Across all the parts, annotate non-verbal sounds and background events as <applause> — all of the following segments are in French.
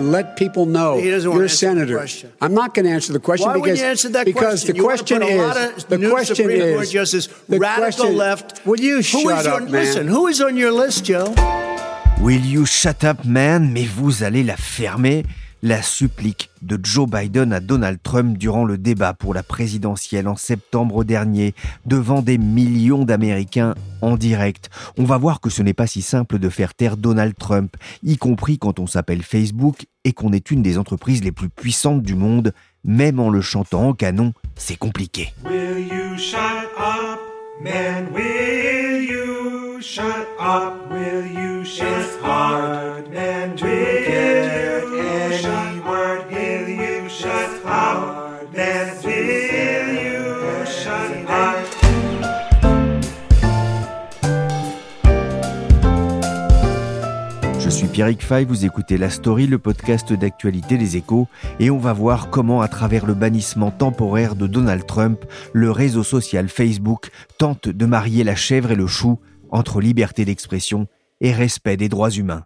Let people know you're a senator. I'm not going to answer the question Why because, you answer that because question? the question you is the the question Supreme is Court justice, the radical question, left. Will you shut is up, your, man? Listen, who is on your list, Joe? Will you shut up, man? Mais vous allez la fermer la supplique de Joe Biden à Donald Trump durant le débat pour la présidentielle en septembre dernier devant des millions d'Américains en direct. On va voir que ce n'est pas si simple de faire taire Donald Trump, y compris quand on s'appelle Facebook et qu'on est une des entreprises les plus puissantes du monde, même en le chantant en canon, c'est compliqué. Will you shut up, man? Will you shut up? Will you shut hard, man? Pierrick Fay, vous écoutez La Story, le podcast d'actualité des échos, et on va voir comment, à travers le bannissement temporaire de Donald Trump, le réseau social Facebook tente de marier la chèvre et le chou entre liberté d'expression et respect des droits humains.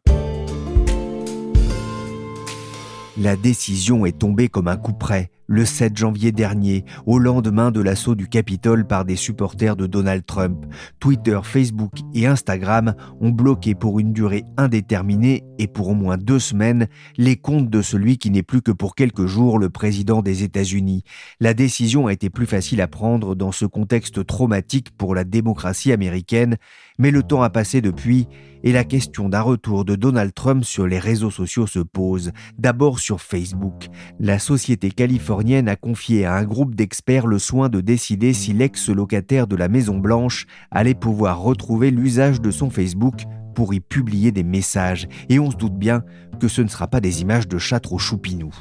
La décision est tombée comme un coup près le 7 janvier dernier, au lendemain de l'assaut du Capitole par des supporters de Donald Trump. Twitter, Facebook et Instagram ont bloqué pour une durée indéterminée et pour au moins deux semaines les comptes de celui qui n'est plus que pour quelques jours le président des États-Unis. La décision a été plus facile à prendre dans ce contexte traumatique pour la démocratie américaine, mais le temps a passé depuis et la question d'un retour de Donald Trump sur les réseaux sociaux se pose. D'abord sur Facebook. La société californienne a confié à un groupe d'experts le soin de décider si l'ex-locataire de la Maison Blanche allait pouvoir retrouver l'usage de son Facebook pour y publier des messages. Et on se doute bien que ce ne sera pas des images de chats trop choupinous.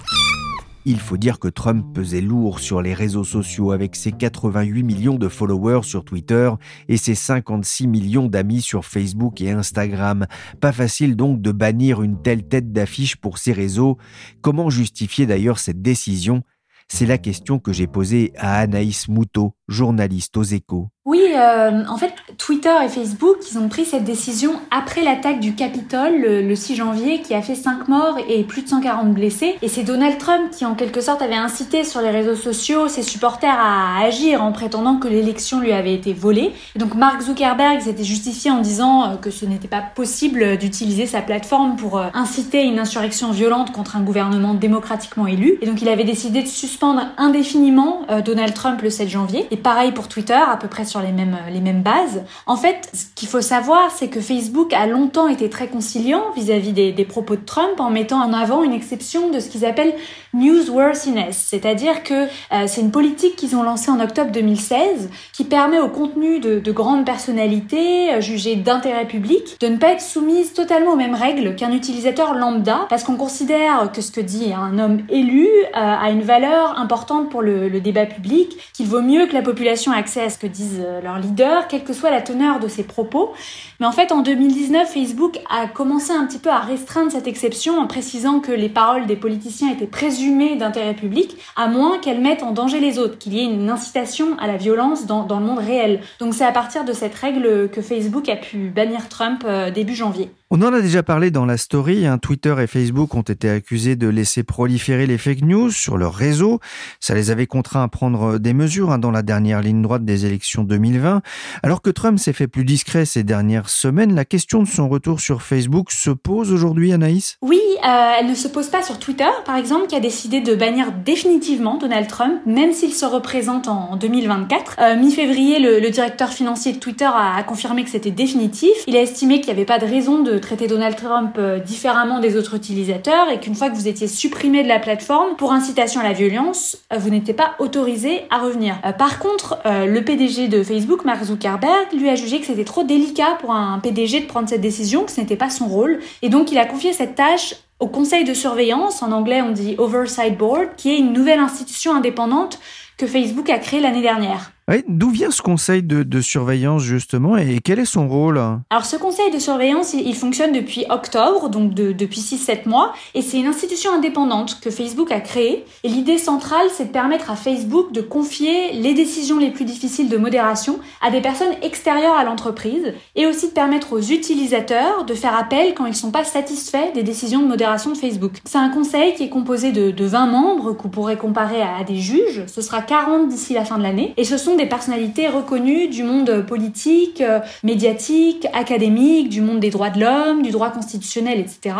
Il faut dire que Trump pesait lourd sur les réseaux sociaux avec ses 88 millions de followers sur Twitter et ses 56 millions d'amis sur Facebook et Instagram. Pas facile donc de bannir une telle tête d'affiche pour ces réseaux. Comment justifier d'ailleurs cette décision? C'est la question que j'ai posée à Anaïs Moutot, journaliste aux échos. Oui, euh, en fait, Twitter et Facebook, ils ont pris cette décision après l'attaque du Capitole le, le, 6 janvier qui a fait 5 morts et plus de 140 blessés. Et c'est Donald Trump qui, en quelque sorte, avait incité sur les réseaux sociaux ses supporters à agir en prétendant que l'élection lui avait été volée. Et donc Mark Zuckerberg s'était justifié en disant que ce n'était pas possible d'utiliser sa plateforme pour inciter une insurrection violente contre un gouvernement démocratiquement élu. Et donc il avait décidé de suspendre indéfiniment Donald Trump le 7 janvier. Et pareil pour Twitter, à peu près sur les mêmes, les mêmes bases. En fait, ce qu'il faut savoir, c'est que Facebook a longtemps été très conciliant vis-à-vis des, propos de Trump en mettant en avant une exception de ce qu'ils appellent newsworthiness, c'est-à-dire que euh, c'est une politique qu'ils ont lancée en octobre 2016 qui permet au contenu de, de grandes personnalités euh, jugées d'intérêt public de ne pas être soumise totalement aux mêmes règles qu'un utilisateur lambda parce qu'on considère que ce que dit un homme élu euh, a une valeur importante pour le débat public, qu'il vaut mieux que la population ait accès à ce que disent leurs leaders, quelle que soit la teneur de ses propos. Mais en fait, en 2019, Facebook a commencé un petit peu à restreindre cette exception en précisant que les paroles des politiciens étaient présumées d'intérêt public, à moins qu'elles mettent en danger les autres, qu'il y ait une incitation à la violence dans, dans le monde réel. Donc c'est à partir de cette règle que Facebook a pu bannir Trump euh, début janvier. On en a déjà parlé dans la story. Hein. Twitter et Facebook ont été accusés de laisser proliférer les fake news sur leur réseau. Ça les avait contraints à prendre des mesures hein, dans la dernière ligne droite des élections 2020. Alors que Trump s'est fait plus discret ces dernières semaines, la question de son retour sur Facebook se pose aujourd'hui, Anaïs? Oui, euh, elle ne se pose pas sur Twitter, par exemple, qui a décidé de bannir définitivement Donald Trump, même s'il se représente en 2024. Euh, Mi-février, le, le, directeur financier de Twitter a confirmé que c'était définitif. Il a estimé qu'il n'y avait pas de raison de traiter Donald Trump euh, différemment des autres utilisateurs et qu'une fois que vous étiez supprimé de la plateforme pour incitation à la violence, euh, vous n'étiez pas autorisé à revenir. Euh, par contre, le PDG de Facebook, Mark Zuckerberg, lui a jugé que c'était trop délicat pour un PDG de prendre cette décision, que ce n'était pas son rôle, et donc il a confié cette tâche au conseil de surveillance, en anglais on dit Oversight Board, qui est une nouvelle institution indépendante que Facebook a créée l'année dernière. D'où vient ce conseil de, surveillance justement et quel est son rôle? Alors ce conseil de surveillance, il, fonctionne depuis octobre, donc depuis 6-7 mois, et c'est une institution indépendante que Facebook a créée. Et l'idée centrale, c'est de permettre à Facebook de confier les décisions les plus difficiles de modération à des personnes extérieures à l'entreprise, et aussi de permettre aux utilisateurs de faire appel quand ils ne sont pas satisfaits des décisions de modération de Facebook. C'est un conseil qui est composé de, 20 membres qu'on pourrait comparer à, à des juges. Ce sera 40 d'ici la fin de l'année, et ce sont des personnalités reconnues du monde politique, euh, médiatique, académique, du monde des droits de l'homme, du droit constitutionnel, etc.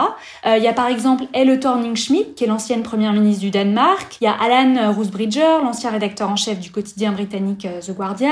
Euh, il y a par exemple Elle Thorning-Schmidt, qui est l'ancienne première ministre du Danemark. Il y a Alan Roosbridger, l'ancien rédacteur en chef du quotidien britannique euh, The Guardian.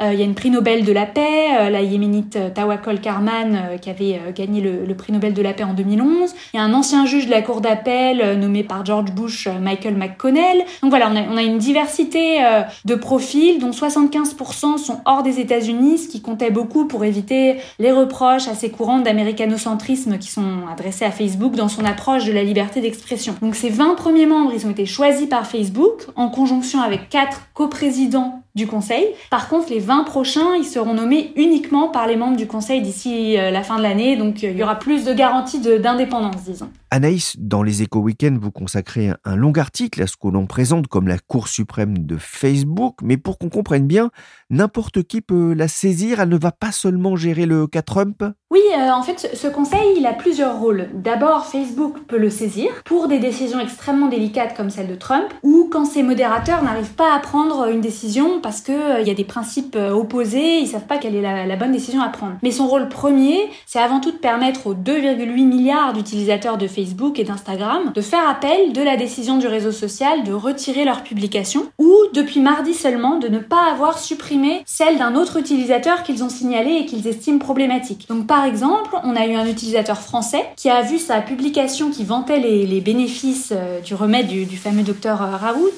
il y a une prix Nobel de la paix, la yéménite Tawakkol Karman, qui avait gagné le, prix Nobel de la paix en 2011. Il y a un ancien juge de la cour d'appel nommé par George Bush, Michael McConnell. Donc voilà, on a, on a une diversité de profils, dont 75% sont hors des États-Unis, ce qui comptait beaucoup pour éviter les reproches assez courants d'américanocentrisme qui sont adressés à Facebook dans son approche de la liberté d'expression. Donc ces 20 premiers membres, ils ont été choisis par Facebook en conjonction avec quatre coprésidents du Conseil. Par contre, les 20 prochains, ils seront nommés uniquement par les membres du Conseil d'ici euh, la fin de l'année, donc euh, il y aura plus de garanties d'indépendance, disons. Anaïs, dans les Éco Weekends, vous consacrez un long article à ce que l'on présente comme la Cour suprême de Facebook, mais pour qu'on comprenne bien, n'importe qui peut la saisir, elle ne va pas seulement gérer le cas Trump Oui, euh, en fait, ce conseil, il a plusieurs rôles. D'abord, Facebook peut le saisir pour des décisions extrêmement délicates comme celle de Trump, ou quand ses modérateurs n'arrivent pas à prendre une décision parce qu'il euh, y a des principes euh, opposés, ils savent pas quelle est la, bonne décision à prendre. Mais son rôle premier, c'est avant tout de permettre aux 2,8 milliards d'utilisateurs de Facebook et d'Instagram de faire appel de la décision du réseau social de retirer leur publication ou depuis mardi seulement de ne pas avoir supprimé celle d'un autre utilisateur qu'ils ont signalé et qu'ils estiment problématique. Donc par exemple, on a eu un utilisateur français qui a vu sa publication qui vantait les, bénéfices euh, du remède du, fameux docteur Raoult,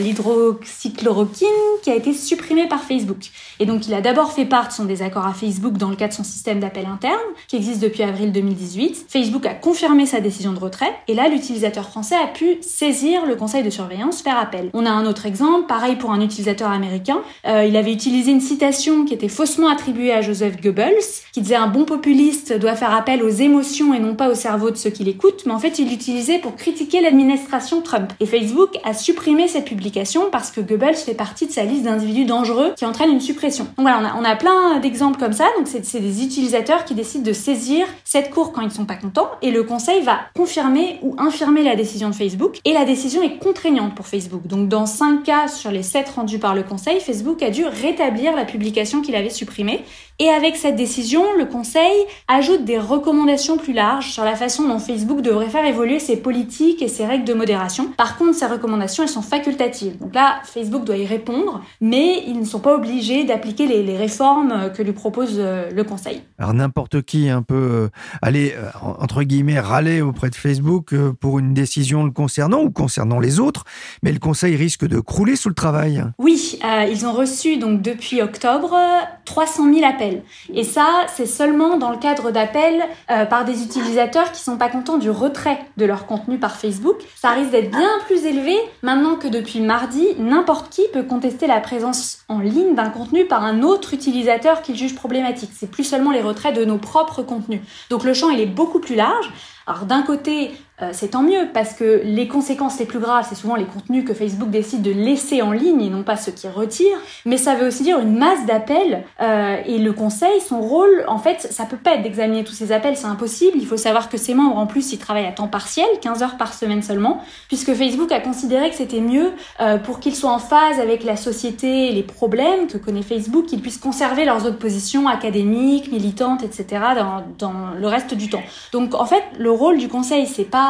l'hydroxychloroquine, qui a été supprimé par Facebook. Et donc il a d'abord fait part de son désaccord à Facebook dans le cadre de son système d'appel interne, qui existe depuis avril 2018. Facebook a confirmé sa décision de retrait. Et là, l'utilisateur français a pu saisir le conseil de surveillance, faire appel. On a un autre exemple, pareil pour un utilisateur américain. Euh, il avait utilisé une citation qui était faussement attribuée à Joseph Goebbels, qui disait un bon populiste doit faire appel aux émotions et non pas au cerveau de ceux qui l'écoutent. Mais en fait, il l'utilisait pour critiquer l'administration Trump. Et Facebook a supprimé cette publication parce que Goebbels fait partie de sa liste dangereux qui entraînent une suppression. Donc voilà, on a, on a plein d'exemples comme ça. Donc c'est des utilisateurs qui décident de saisir cette cour quand ils sont pas contents et le conseil va confirmer ou infirmer la décision de Facebook et la décision est contraignante pour Facebook. Donc dans 5 cas sur les 7 rendus par le conseil, Facebook a dû rétablir la publication qu'il avait supprimée et avec cette décision, le Conseil ajoute des recommandations plus larges sur la façon dont Facebook devrait faire évoluer ses politiques et ses règles de modération. Par contre, ces recommandations, elles sont facultatives. Donc là, Facebook doit y répondre, mais ils ne sont pas obligés d'appliquer les, réformes que lui propose euh, le Conseil. Alors n'importe qui un peu euh, aller, euh, entre guillemets, râler auprès de Facebook pour une décision le concernant ou concernant les autres, mais le Conseil risque de crouler sous le travail. Oui, ils ont reçu donc depuis octobre 300 000 appels et ça, c'est seulement dans le cadre d'appels euh, par des utilisateurs qui sont pas contents du retrait de leur contenu par Facebook. Ça risque d'être bien plus élevé maintenant que depuis mardi, n'importe qui peut contester la présence en ligne d'un contenu par un autre utilisateur qu'il juge problématique. C'est plus seulement les retraits de nos propres contenus. Donc le champ, il est beaucoup plus large. Alors d'un côté, euh, c'est tant mieux parce que les conséquences les plus graves, c'est souvent les contenus que Facebook décide de laisser en ligne et non pas ceux qui retirent. Mais ça veut aussi dire une masse d'appels euh, et le conseil, son rôle, en fait, ça peut pas être d'examiner tous ces appels, c'est impossible. Il faut savoir que ses membres, en plus, ils travaillent à temps partiel, 15 heures par semaine seulement, puisque Facebook a considéré que c'était mieux euh, pour qu'ils soient en phase avec la société et les problèmes que connaît Facebook, qu'ils puissent conserver leurs autres positions académiques, militantes, etc. dans, dans le reste du temps. Donc, en fait, le rôle du conseil, c'est pas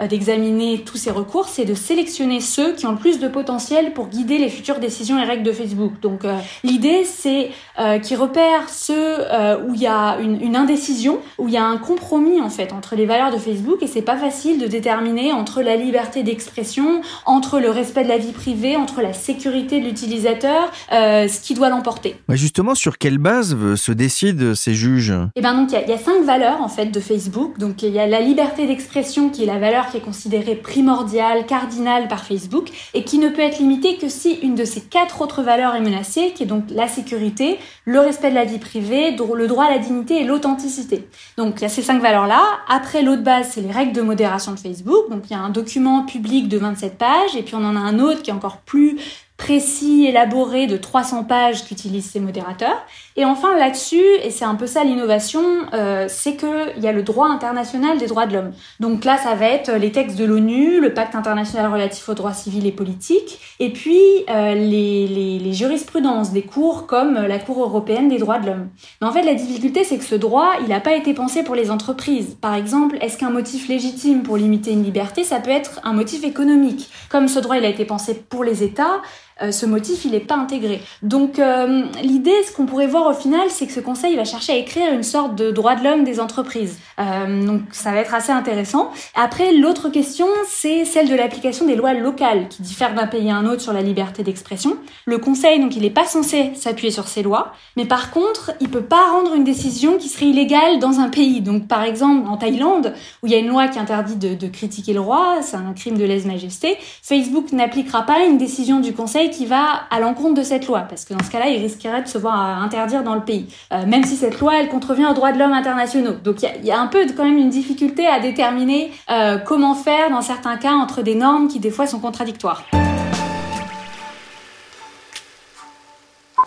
d'examiner tous ces recours, c'est de sélectionner ceux qui ont le plus de potentiel pour guider les futures décisions et règles de Facebook. Donc euh, l'idée, c'est euh, qu'ils repèrent ceux euh, où il y a une, une, indécision, où il y a un compromis en fait entre les valeurs de Facebook et c'est pas facile de déterminer entre la liberté d'expression, entre le respect de la vie privée, entre la sécurité de l'utilisateur, ce qui doit l'emporter. justement, sur quelle base se décident ces juges? Eh ben donc il y, y, a cinq valeurs en fait de Facebook. Donc il y a la liberté d'expression qui est la valeur qui est considérée primordiale, cardinale par Facebook, et qui ne peut être limitée que si une de ces quatre autres valeurs est menacée, qui est donc la sécurité, le respect de la vie privée, le droit à la dignité et l'authenticité. Donc il y a ces cinq valeurs-là. Après, l'autre base, c'est les règles de modération de Facebook. Donc il y a un document public de 27 pages, et puis on en a un autre qui est encore plus précis, élaboré de 300 pages qu'utilisent ces modérateurs. Et enfin là-dessus, et c'est un peu ça l'innovation, euh, c'est qu'il y a le droit international des droits de l'homme. Donc là, ça va être les textes de l'ONU, le pacte international relatif aux droits civils et politiques, et puis euh, les, les, les, jurisprudences des cours comme la Cour européenne des droits de l'homme. Mais en fait, la difficulté, c'est que ce droit, il n'a pas été pensé pour les entreprises. Par exemple, est-ce qu'un motif légitime pour limiter une liberté, ça peut être un motif économique? Comme ce droit, il a été pensé pour les États, euh, ce motif, il n'est pas intégré. Donc euh, l'idée, ce qu'on pourrait voir au final, c'est que ce conseil va chercher à écrire une sorte de droit de l'homme des entreprises. Euh, donc ça va être assez intéressant. Après, l'autre question, c'est celle de l'application des lois locales qui diffèrent d'un pays à un autre sur la liberté d'expression. Le conseil, donc, il n'est pas censé s'appuyer sur ces lois, mais par contre, il peut pas rendre une décision qui serait illégale dans un pays. Donc par exemple, en Thaïlande, où il y a une loi qui interdit de, de critiquer le roi, c'est un crime de lèse-majesté, Facebook n'appliquera pas une décision du conseil qui va à l'encontre de cette loi, parce que dans ce cas-là, il risquerait de se voir interdire dans le pays, euh, même si cette loi, elle contrevient aux droits de l'homme internationaux. Donc il y, a, un peu quand même une difficulté à déterminer euh, comment faire dans certains cas entre des normes qui des fois sont contradictoires.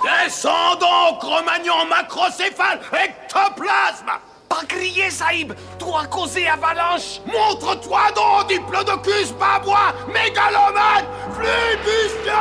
Descendons, Cro-Magnon macrocéphale, ectoplasme Pas crier, Saïb Toi causé avalanche Montre-toi donc, diplodocus babois, mégalomane, flibustieux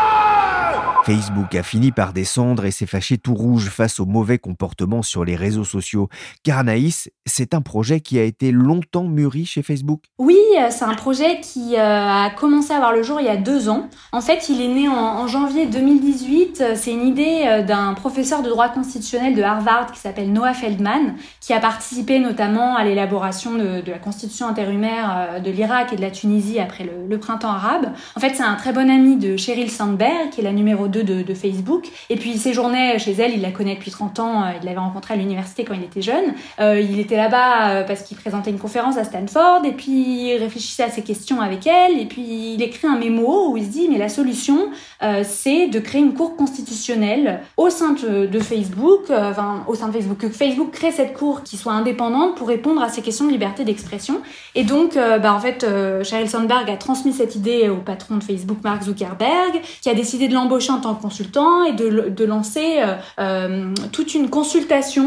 Facebook a fini par descendre et s'est fâché tout rouge face au mauvais comportement sur les réseaux sociaux. Car Anaïs, c'est un projet qui a été longtemps mûri chez Facebook Oui, c'est un projet qui a commencé à voir le jour il y a deux ans. En fait, il est né en, en janvier 2018. C'est une idée d'un professeur de droit constitutionnel de Harvard qui s'appelle Noah Feldman, qui a participé notamment à l'élaboration de, la constitution intérimaire de l'Irak et de la Tunisie après le, printemps arabe. En fait, c'est un très bon ami de Sheryl Sandberg, qui est la numéro 2 de, Facebook. Et puis, il séjournait chez elle, il la connaît depuis 30 ans, il l'avait rencontrée à l'université quand il était jeune. Euh, il était là-bas parce qu'il présentait une conférence à Stanford, et puis il réfléchissait à ces questions avec elle, et puis il écrit un mémo où il se dit, mais la solution, euh, c'est de créer une cour constitutionnelle au sein de, Facebook, euh, enfin, au sein de Facebook, que Facebook crée cette cour qui soit pour répondre à ces questions de liberté d'expression. Et donc, euh, bah, en fait, euh, Sheryl Sandberg a transmis cette idée au patron de Facebook, Mark Zuckerberg, qui a décidé de l'embaucher en tant que consultant et de, lancer euh, toute une consultation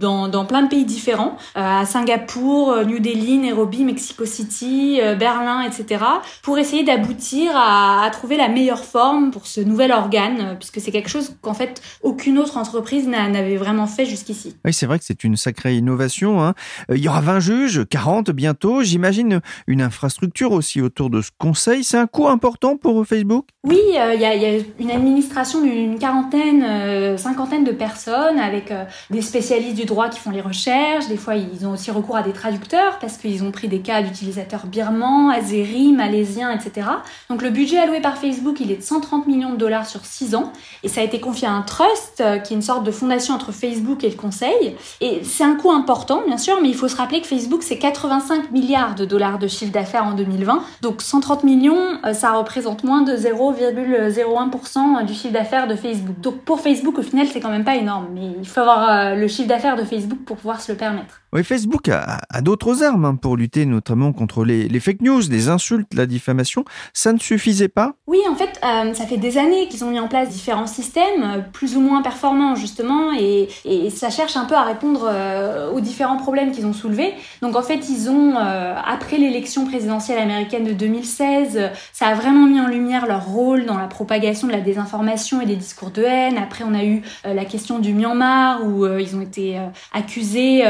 dans, dans, plein de pays différents, à Singapour, New Delhi, Nairobi, Mexico City, Berlin, etc., pour essayer d'aboutir à, à, trouver la meilleure forme pour ce nouvel organe, puisque c'est quelque chose qu'en fait aucune autre entreprise n'avait vraiment fait jusqu'ici. Oui, c'est vrai que c'est une sacrée innovation. Hein. Il y aura 20 juges, 40 bientôt. J'imagine une infrastructure aussi autour de ce conseil. C'est un coût important pour Facebook? Oui, euh, il y, a une administration d'une quarantaine, euh, cinquantaine de personnes avec euh, des spécialistes du droit qui font les recherches. Des fois, ils ont aussi recours à des traducteurs parce qu'ils ont pris des cas d'utilisateurs birmans, azéris, malaisiens, etc. Donc le budget alloué par Facebook, il est de 130 millions de dollars sur 6 ans et ça a été confié à un trust qui est une sorte de fondation entre Facebook et le conseil. Et c'est un important, bien sûr, mais il faut se rappeler que Facebook, c'est 85 milliards de dollars de chiffre d'affaires en 2020. Donc 130 millions, ça représente moins de 0,01% du chiffre d'affaires de Facebook. Donc pour Facebook, au final, c'est quand même pas énorme, mais il faut avoir le chiffre d'affaires de Facebook pour pouvoir se le permettre. Oui, Facebook a, d'autres armes hein, pour lutter notamment contre les, fake news, les insultes, la diffamation. Ça ne suffisait pas? Oui, en fait, euh, ça fait des années qu'ils ont mis en place différents systèmes, plus ou moins performants justement, et, ça cherche un peu à répondre euh, aux différents problèmes qu'ils ont soulevés. Donc en fait, ils ont, euh, après l'élection présidentielle américaine de 2016, ça a vraiment mis en lumière leur rôle dans la propagation de la désinformation et des discours de haine. Après, on a eu la question du Myanmar, où ils ont été accusés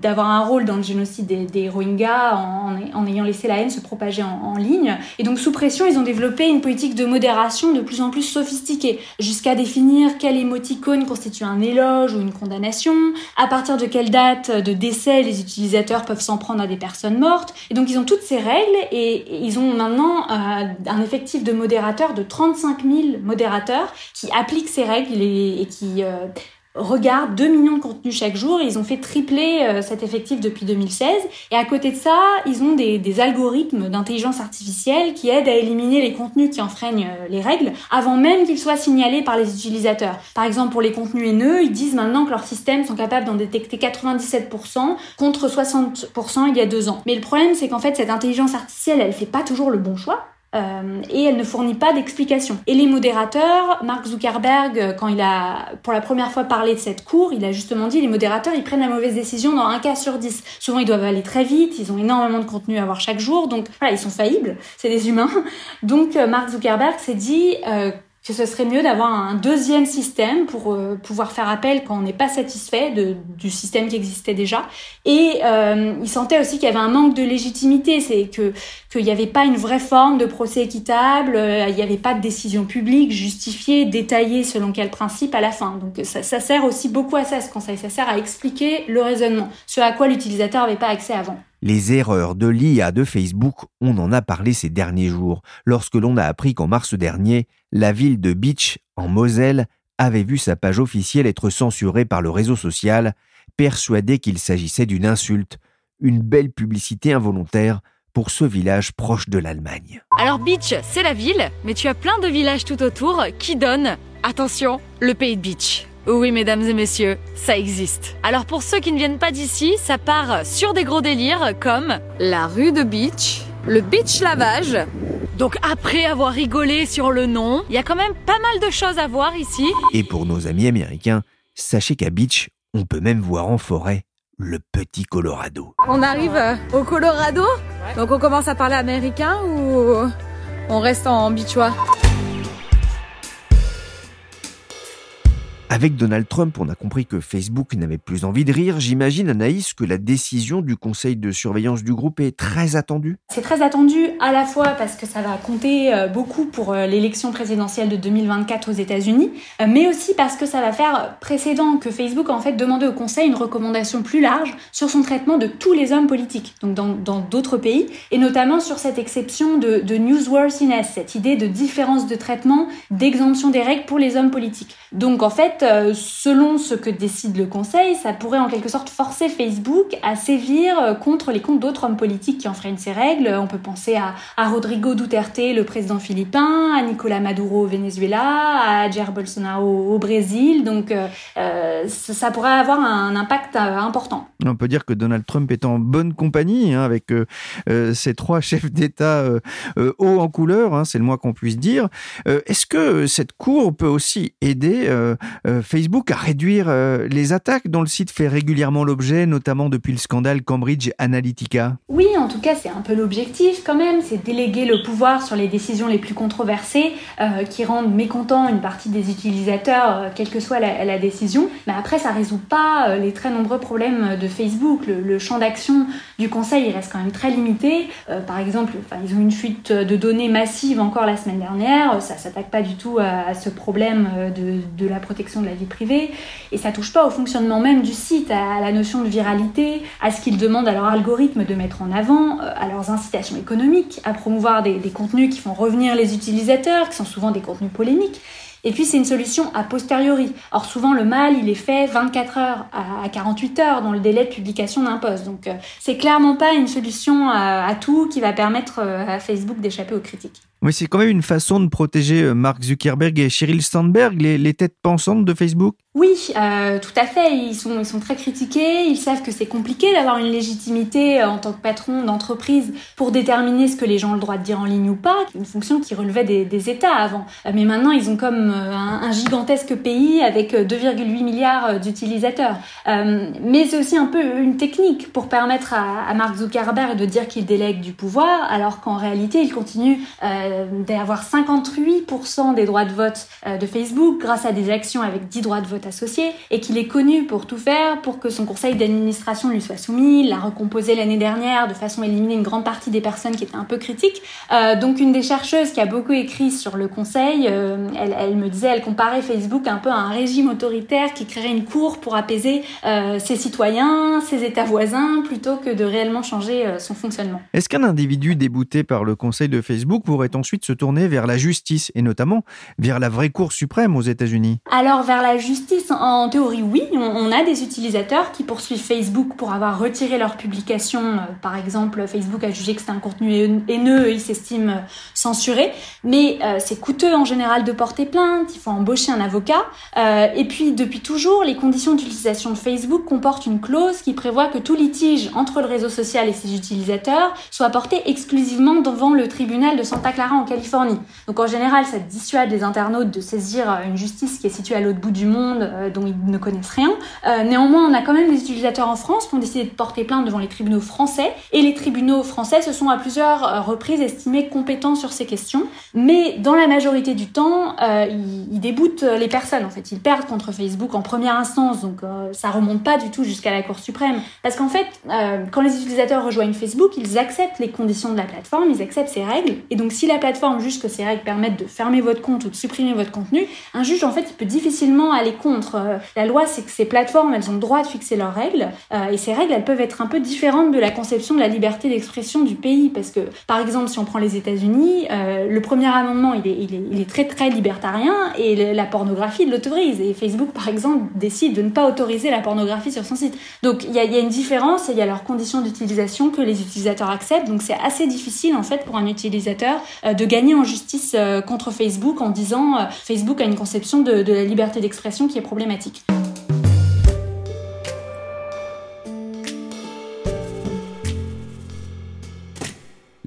d'avoir un rôle dans le génocide des, Rohingyas en, ayant laissé la haine se propager en, ligne. Et donc sous pression, ils ont développé une politique de modération de plus en plus sophistiquée, jusqu'à définir quel émoticône constitue un éloge ou une condamnation, à partir de quelle date de décès les utilisateurs peuvent s'en prendre à des personnes mortes. Et donc ils ont toutes ces règles et, ils ont maintenant euh, un effectif de modérateurs de 35 000 modérateurs qui appliquent ces règles et, qui euh, regardent 2 millions de contenus chaque jour. Ils ont fait tripler euh, cet effectif depuis 2016. Et à côté de ça, ils ont des, algorithmes d'intelligence artificielle qui aident à éliminer les contenus qui enfreignent euh, les règles avant même qu'ils soient signalés par les utilisateurs. Par exemple, pour les contenus haineux, ils disent maintenant que leurs systèmes sont capables d'en détecter 97% contre 60% il y a deux ans. Mais le problème, c'est qu'en fait, cette intelligence artificielle, elle fait pas toujours le bon choix. Euh, et elle ne fournit pas d'explication. Et les modérateurs, Mark Zuckerberg, euh, quand il a pour la première fois parlé de cette cour, il a justement dit les modérateurs, ils prennent la mauvaise décision dans un cas sur dix. Souvent, ils doivent aller très vite, ils ont énormément de contenu à voir chaque jour, donc voilà, ils sont faillibles, c'est des humains. <laughs> Donc, euh, Mark Zuckerberg s'est dit euh, que ce serait mieux d'avoir un deuxième système pour euh, pouvoir faire appel quand on n'est pas satisfait de, du système qui existait déjà. Et euh, il sentait aussi qu'il y avait un manque de légitimité, c'est que qu'il n'y avait pas une vraie forme de procès équitable, euh, il n'y avait pas de décision publique justifiée, détaillée selon quel principe à la fin. Donc ça, ça sert aussi beaucoup à ça ce conseil, ça sert à expliquer le raisonnement, ce à quoi l'utilisateur n'avait pas accès avant. Les erreurs de l'IA de Facebook, on en a parlé ces derniers jours, lorsque l'on a appris qu'en mars dernier, la ville de Beach, en Moselle, avait vu sa page officielle être censurée par le réseau social, persuadé qu'il s'agissait d'une insulte, une belle publicité involontaire pour ce village proche de l'Allemagne. Alors Beach, c'est la ville, mais tu as plein de villages tout autour qui donnent, attention, le pays de Beach. Oui, mesdames et messieurs, ça existe. Alors pour ceux qui ne viennent pas d'ici, ça part sur des gros délires comme la rue de Beach, le beach lavage. Donc après avoir rigolé sur le nom, il y a quand même pas mal de choses à voir ici. Et pour nos amis américains, sachez qu'à Beach, on peut même voir en forêt le petit Colorado. On arrive euh, au Colorado Donc on commence à parler américain ou on reste en beachois? Avec Donald Trump, on a compris que Facebook n'avait plus envie de rire. J'imagine, Anaïs, que la décision du conseil de surveillance du groupe est très attendue. C'est très attendu à la fois parce que ça va compter euh, beaucoup pour euh, l'élection présidentielle de 2024 aux États-Unis, euh, mais aussi parce que ça va faire précédent que Facebook en fait demandé au conseil une recommandation plus large sur son traitement de tous les hommes politiques, donc dans d'autres pays, et notamment sur cette exception de, de newsworthiness, cette idée de différence de traitement, d'exemption des règles pour les hommes politiques. Donc en fait, euh, selon ce que décide le Conseil, ça pourrait en quelque sorte forcer Facebook à sévir euh, contre les comptes d'autres hommes politiques qui enfreignent ces règles. On peut penser à, Rodrigo Duterte, le président philippin, à Nicolas Maduro au Venezuela, à Jair Bolsonaro au Brésil. Donc euh, ça pourrait avoir un impact important. On peut dire que Donald Trump est en bonne compagnie hein, avec ces trois <laughs> chefs d'État hauts en couleur, hein, c'est le moins qu'on puisse dire. Est-ce que cette cour peut aussi aider euh, Facebook à réduire euh, les attaques dont le site fait régulièrement l'objet, notamment depuis le scandale Cambridge Analytica Oui, en tout cas, c'est un peu l'objectif quand même, c'est déléguer le pouvoir sur les décisions les plus controversées euh, qui rendent mécontents une partie des utilisateurs, quelle que soit la, décision. Mais après, ça résout pas les très nombreux problèmes de Facebook. Le, champ d'action du conseil, il reste quand même très limité. par exemple, ils ont une fuite de données massive encore la semaine dernière. Ça s'attaque pas du tout à, ce problème de la protection de la vie privée, et ça touche pas au fonctionnement même du site, à la notion de viralité, à ce qu'ils demandent à leur algorithme de mettre en avant, euh, à leurs incitations économiques, à promouvoir des, contenus qui font revenir les utilisateurs, qui sont souvent des contenus polémiques. Et puis c'est une solution a posteriori. Or souvent le mal il est fait 24 heures à 48 heures dans le délai de publication d'un post. Donc euh, c'est clairement pas une solution à, tout qui va permettre euh, à Facebook d'échapper aux critiques. Oui, c'est quand même une façon de protéger euh, Mark Zuckerberg et Sheryl Sandberg, les, têtes pensantes de Facebook Oui, euh, tout à fait. Ils sont, ils sont très critiqués. Ils savent que c'est compliqué d'avoir une légitimité euh, en tant que patron d'entreprise pour déterminer ce que les gens ont le droit de dire en ligne ou pas. Une fonction qui relevait des, États avant. Mais maintenant, ils ont comme un, gigantesque pays avec 2,8 milliards d'utilisateurs. mais c'est aussi un peu une technique pour permettre à Mark Zuckerberg de dire qu'il délègue du pouvoir, alors qu'en réalité, il continue d'avoir 58% des droits de vote de Facebook grâce à des actions avec 10 droits de vote associés et qu'il est connu pour tout faire pour que son conseil d'administration lui soit soumis, l'a recomposé l'année dernière de façon à éliminer une grande partie des personnes qui étaient un peu critiques. donc une des chercheuses qui a beaucoup écrit sur le conseil, elle, me disait, elle comparait Facebook un peu à un régime autoritaire qui créerait une cour pour apaiser ses citoyens, ses États voisins, plutôt que de réellement changer son fonctionnement. Est-ce qu'un individu débouté par le conseil de Facebook pourrait ensuite se tourner vers la justice et notamment vers la vraie Cour suprême aux États-Unis Alors vers la justice, en théorie oui, on a des utilisateurs qui poursuivent Facebook pour avoir retiré leur publication. Euh, par exemple, Facebook a jugé que c'était un contenu haineux et il s'estime censuré. Mais euh, c'est coûteux en général de porter plainte, il faut embaucher un avocat. Euh, et puis depuis toujours, les conditions d'utilisation de Facebook comportent une clause qui prévoit que tout litige entre le réseau social et ses utilisateurs soit porté exclusivement devant le tribunal de Santa Clara en Californie. Donc en général, ça dissuade les internautes de saisir une justice qui est située à l'autre bout du monde dont ils ne connaissent rien. néanmoins, on a quand même des utilisateurs en France qui ont décidé de porter plainte devant les tribunaux français et les tribunaux français se sont à plusieurs reprises estimés compétents sur ces questions. Mais dans la majorité du temps, euh, ils, déboutent les personnes. En fait, ils perdent contre Facebook en première instance, donc euh, ça remonte pas du tout jusqu'à la Cour suprême. Parce qu'en fait, euh, quand les utilisateurs rejoignent Facebook, ils acceptent les conditions de la plateforme, ils acceptent ses règles. Et donc, si la plateforme juge que ces règles permettent de fermer votre compte ou de supprimer votre contenu, un juge en fait, il peut difficilement aller contre. la loi, c'est que ces plateformes, elles ont le droit de fixer leurs règles, et ces règles, elles peuvent être un peu différentes de la conception de la liberté d'expression du pays. Parce que, par exemple, si on prend les États-Unis, le premier amendement, il est, très très libertarien et la pornographie l'autorise. Et Facebook, par exemple, décide de ne pas autoriser la pornographie sur son site. Donc il y a, y a, une différence et il y a leurs conditions d'utilisation que les utilisateurs acceptent. Donc c'est assez difficile en fait pour un utilisateur euh, de gagner en justice euh, contre Facebook en disant euh, Facebook a une conception de la liberté d'expression qui est problématique.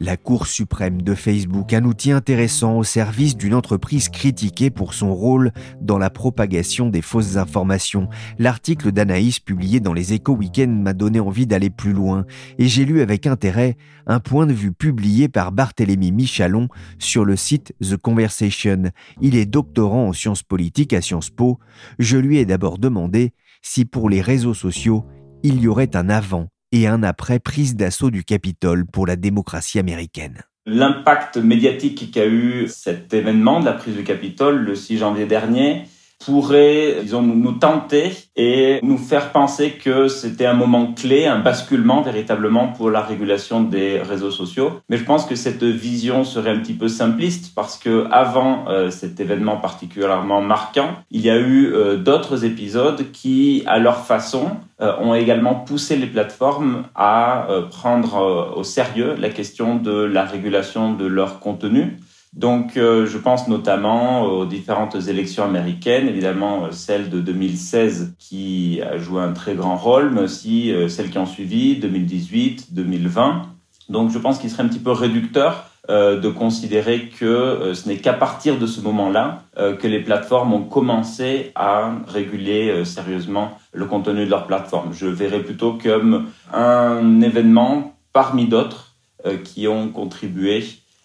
La Cour suprême de Facebook, un outil intéressant au service d'une entreprise critiquée pour son rôle dans la propagation des fausses informations. L'article d'Anaïs publié dans les Échos Week-end m'a donné envie d'aller plus loin et j'ai lu avec intérêt un point de vue publié par Barthélemy Michalon sur le site The Conversation. Il est doctorant en sciences politiques à Sciences Po. Je lui ai d'abord demandé si pour les réseaux sociaux, il y aurait un avant et un après prise d'assaut du Capitole pour la démocratie américaine. L'impact médiatique qu'a eu cet événement de la prise du Capitole le 6 janvier dernier pourrait, disons, nous, tenter et nous faire penser que c'était un moment clé, un basculement véritablement pour la régulation des réseaux sociaux. Mais je pense que cette vision serait un petit peu simpliste parce que avant euh, cet événement particulièrement marquant, il y a eu euh, d'autres épisodes qui, à leur façon, euh, ont également poussé les plateformes à prendre au sérieux la question de la régulation de leur contenu. Donc, euh, je pense notamment aux différentes élections américaines, évidemment euh, celle de 2016 qui a joué un très grand rôle, mais aussi euh, celles qui ont suivi, 2018, 2020. Donc, je pense qu'il serait un petit peu réducteur de considérer que ce n'est qu'à partir de ce moment-là que les plateformes ont commencé à réguler sérieusement le contenu de leur plateforme. Je verrais plutôt comme un événement parmi d'autres qui ont contribué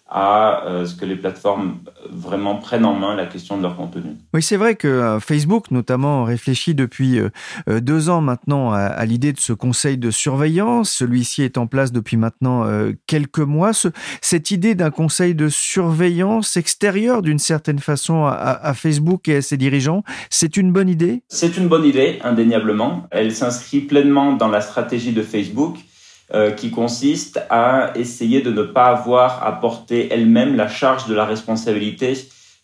à euh, ce que les plateformes vraiment prennent en main la question de leur contenu. Oui, c'est vrai que euh, Facebook, notamment, réfléchit depuis euh, deux ans maintenant à, l'idée de ce conseil de surveillance. Celui-ci est en place depuis maintenant quelques mois. cette idée d'un conseil de surveillance extérieur, d'une certaine façon, à, à Facebook et à ses dirigeants, c'est une bonne idée? C'est une bonne idée, indéniablement. Elle s'inscrit pleinement dans la stratégie de Facebook euh, qui consiste à essayer de ne pas avoir à porter elle-même la charge de la responsabilité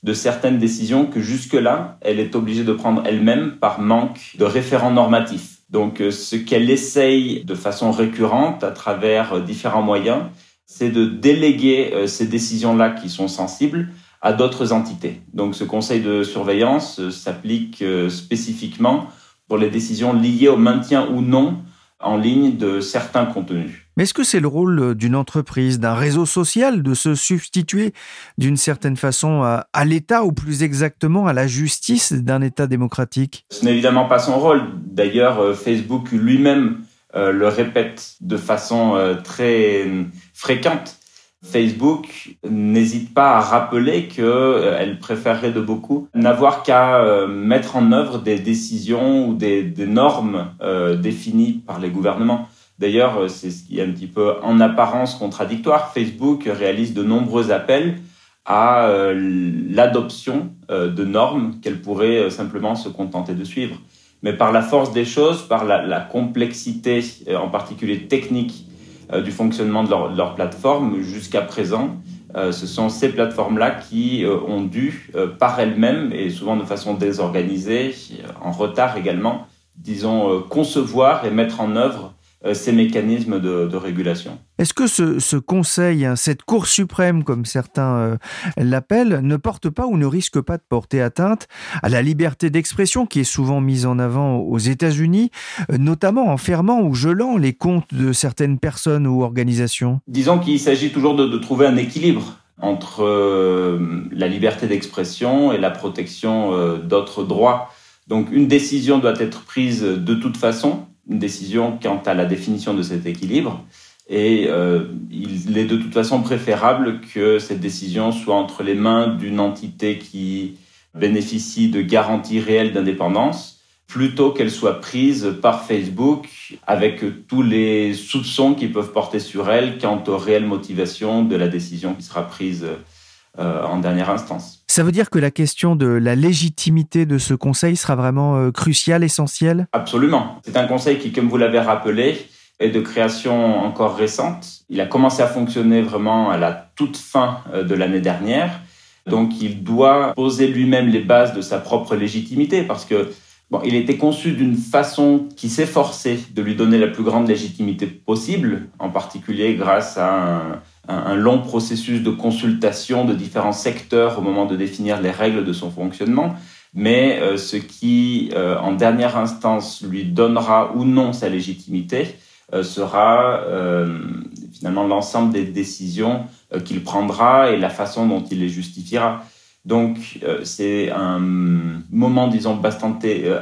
de certaines décisions que jusque-là, elle est obligée de prendre elle-même par manque de référents normatifs. Donc euh, ce qu'elle essaye de façon récurrente à travers euh, différents moyens, c'est de déléguer ces décisions-là qui sont sensibles à d'autres entités. Donc ce conseil de surveillance s'applique spécifiquement pour les décisions liées au maintien ou non en ligne de certains contenus. Mais est-ce que c'est le rôle d'une entreprise, d'un réseau social de se substituer d'une certaine façon à, l'État ou plus exactement à la justice d'un État démocratique? Ce n'est évidemment pas son rôle. D'ailleurs, euh, Facebook lui-même euh, le répète de façon euh, très fréquente. Facebook n'hésite pas à rappeler qu'elle euh, préférerait de beaucoup n'avoir qu'à euh, mettre en œuvre des décisions ou des, normes euh, définies par les gouvernements. D'ailleurs, c'est ce qui est un petit peu en apparence contradictoire. Facebook réalise de nombreux appels à l'adoption de normes qu'elle pourrait simplement se contenter de suivre. Mais par la force des choses, par la complexité, en particulier technique, du fonctionnement de leur, plateforme jusqu'à présent. Euh, ce sont ces plateformes-là qui euh, ont dû, par elles-mêmes, et souvent de façon désorganisée, en retard également, disons, concevoir et mettre en œuvre euh, ces mécanismes de, régulation. Est-ce que ce, conseil, hein, cette Cour suprême, comme certains euh, l'appellent, ne porte pas ou ne risque pas de porter atteinte à la liberté d'expression qui est souvent mise en avant aux États-Unis, euh, notamment en fermant ou gelant les comptes de certaines personnes ou organisations? Disons qu'il s'agit toujours de, trouver un équilibre entre la liberté d'expression et la protection d'autres droits. Donc une décision doit être prise de toute façon, une décision quant à la définition de cet équilibre. Et euh, il est de toute façon préférable que cette décision soit entre les mains d'une entité qui bénéficie de garanties réelles d'indépendance, plutôt qu'elle soit prise par Facebook avec tous les soupçons qui peuvent porter sur elle quant aux réelles motivations de la décision qui sera prise euh, en dernière instance. Ça veut dire que la question de la légitimité de ce conseil sera vraiment euh, cruciale, essentielle? Absolument. C'est un conseil qui, comme vous l'avez rappelé, est de création encore récente. Il a commencé à fonctionner vraiment à la toute fin euh, de l'année dernière. Donc il doit poser lui-même les bases de sa propre légitimité parce que bon, il était conçu d'une façon qui s'efforçait de lui donner la plus grande légitimité possible, en particulier grâce à un, long processus de consultation de différents secteurs au moment de définir les règles de son fonctionnement. Mais euh, ce qui, euh, en dernière instance, lui donnera ou non sa légitimité euh, sera finalement l'ensemble des décisions qu'il prendra et la façon dont il les justifiera. Donc c'est un moment, disons,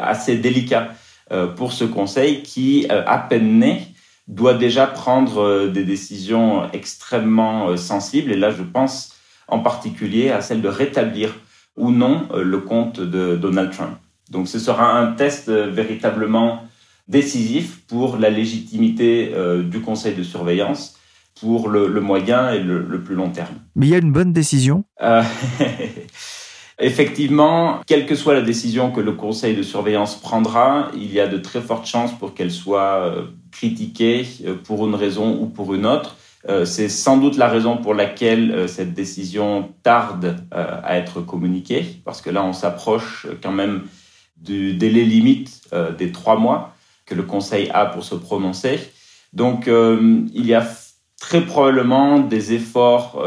assez délicat pour ce Conseil qui, à peine né, doit déjà prendre euh, des décisions extrêmement euh, sensibles. Et là, je pense en particulier à celle de rétablir ou non euh, le compte de Donald Trump. Donc ce sera un test véritablement décisif pour la légitimité du conseil de surveillance pour le, moyen et le, plus long terme. Mais il y a une bonne décision <laughs> Effectivement, quelle que soit la décision que le conseil de surveillance prendra, il y a de très fortes chances pour qu'elle soit critiquée euh, pour une raison ou pour une autre. Euh, c'est sans doute la raison pour laquelle euh, cette décision tarde à être communiquée, parce que là, on s'approche quand même du délai limite des trois mois que le Conseil a pour se prononcer. Donc, il y a très probablement des efforts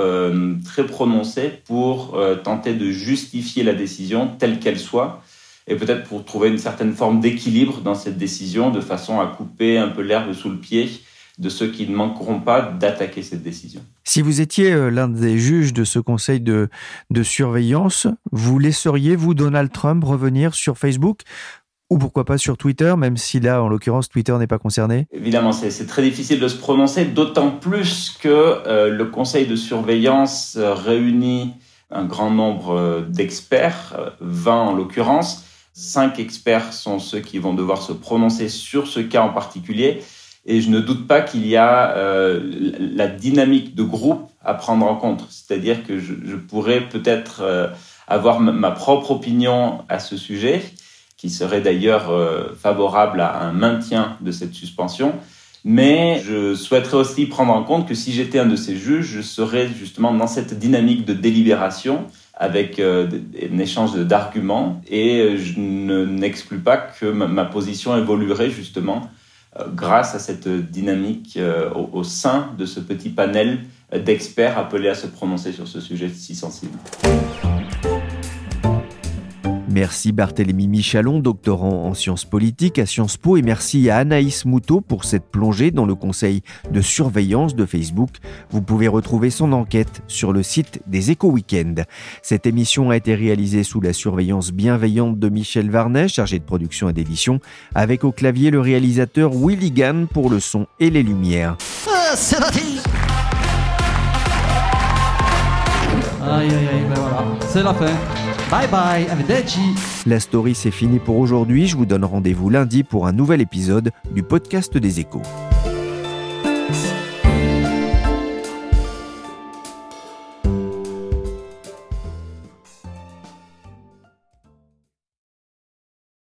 très prononcés pour tenter de justifier la décision telle qu'elle soit et peut-être pour trouver une certaine forme d'équilibre dans cette décision, de façon à couper un peu l'herbe sous le pied de ceux qui ne manqueront pas d'attaquer cette décision. Si vous étiez euh, l'un des juges de ce conseil de, de surveillance, vous laisseriez, vous, Donald Trump, revenir sur Facebook ou pourquoi pas sur Twitter, même si là, en l'occurrence, Twitter n'est pas concerné Évidemment, c'est très difficile de se prononcer, d'autant plus que euh, le conseil de surveillance euh, réunit un grand nombre d'experts, 20 en l'occurrence, Cinq experts sont ceux qui vont devoir se prononcer sur ce cas en particulier. Et je ne doute pas qu'il y a euh, la dynamique de groupe à prendre en compte. C'est-à-dire que je, pourrais peut-être euh, avoir ma propre opinion à ce sujet, qui serait d'ailleurs euh, favorable à un maintien de cette suspension. Mais je souhaiterais aussi prendre en compte que si j'étais un de ces juges, je serais justement dans cette dynamique de délibération avec euh, un échange d'arguments et euh, je n'exclus pas que ma, position évoluerait justement grâce à cette dynamique au, sein de ce petit panel d'experts appelés à se prononcer sur ce sujet si sensible. Merci Barthélemy Michalon, doctorant en sciences politiques à Sciences Po, et merci à Anaïs Moutot pour cette plongée dans le conseil de surveillance de Facebook. Vous pouvez retrouver son enquête sur le site des Éco Weekend. Cette émission a été réalisée sous la surveillance bienveillante de Michel Varnet, chargé de production et d'édition, avec au clavier le réalisateur Willy Gann pour le son et les lumières. Ah, c'est Aïe, aïe, aïe, ben voilà, c'est la fin. Bye bye. La story c'est fini pour aujourd'hui, je vous donne rendez-vous lundi pour un nouvel épisode du podcast des échos.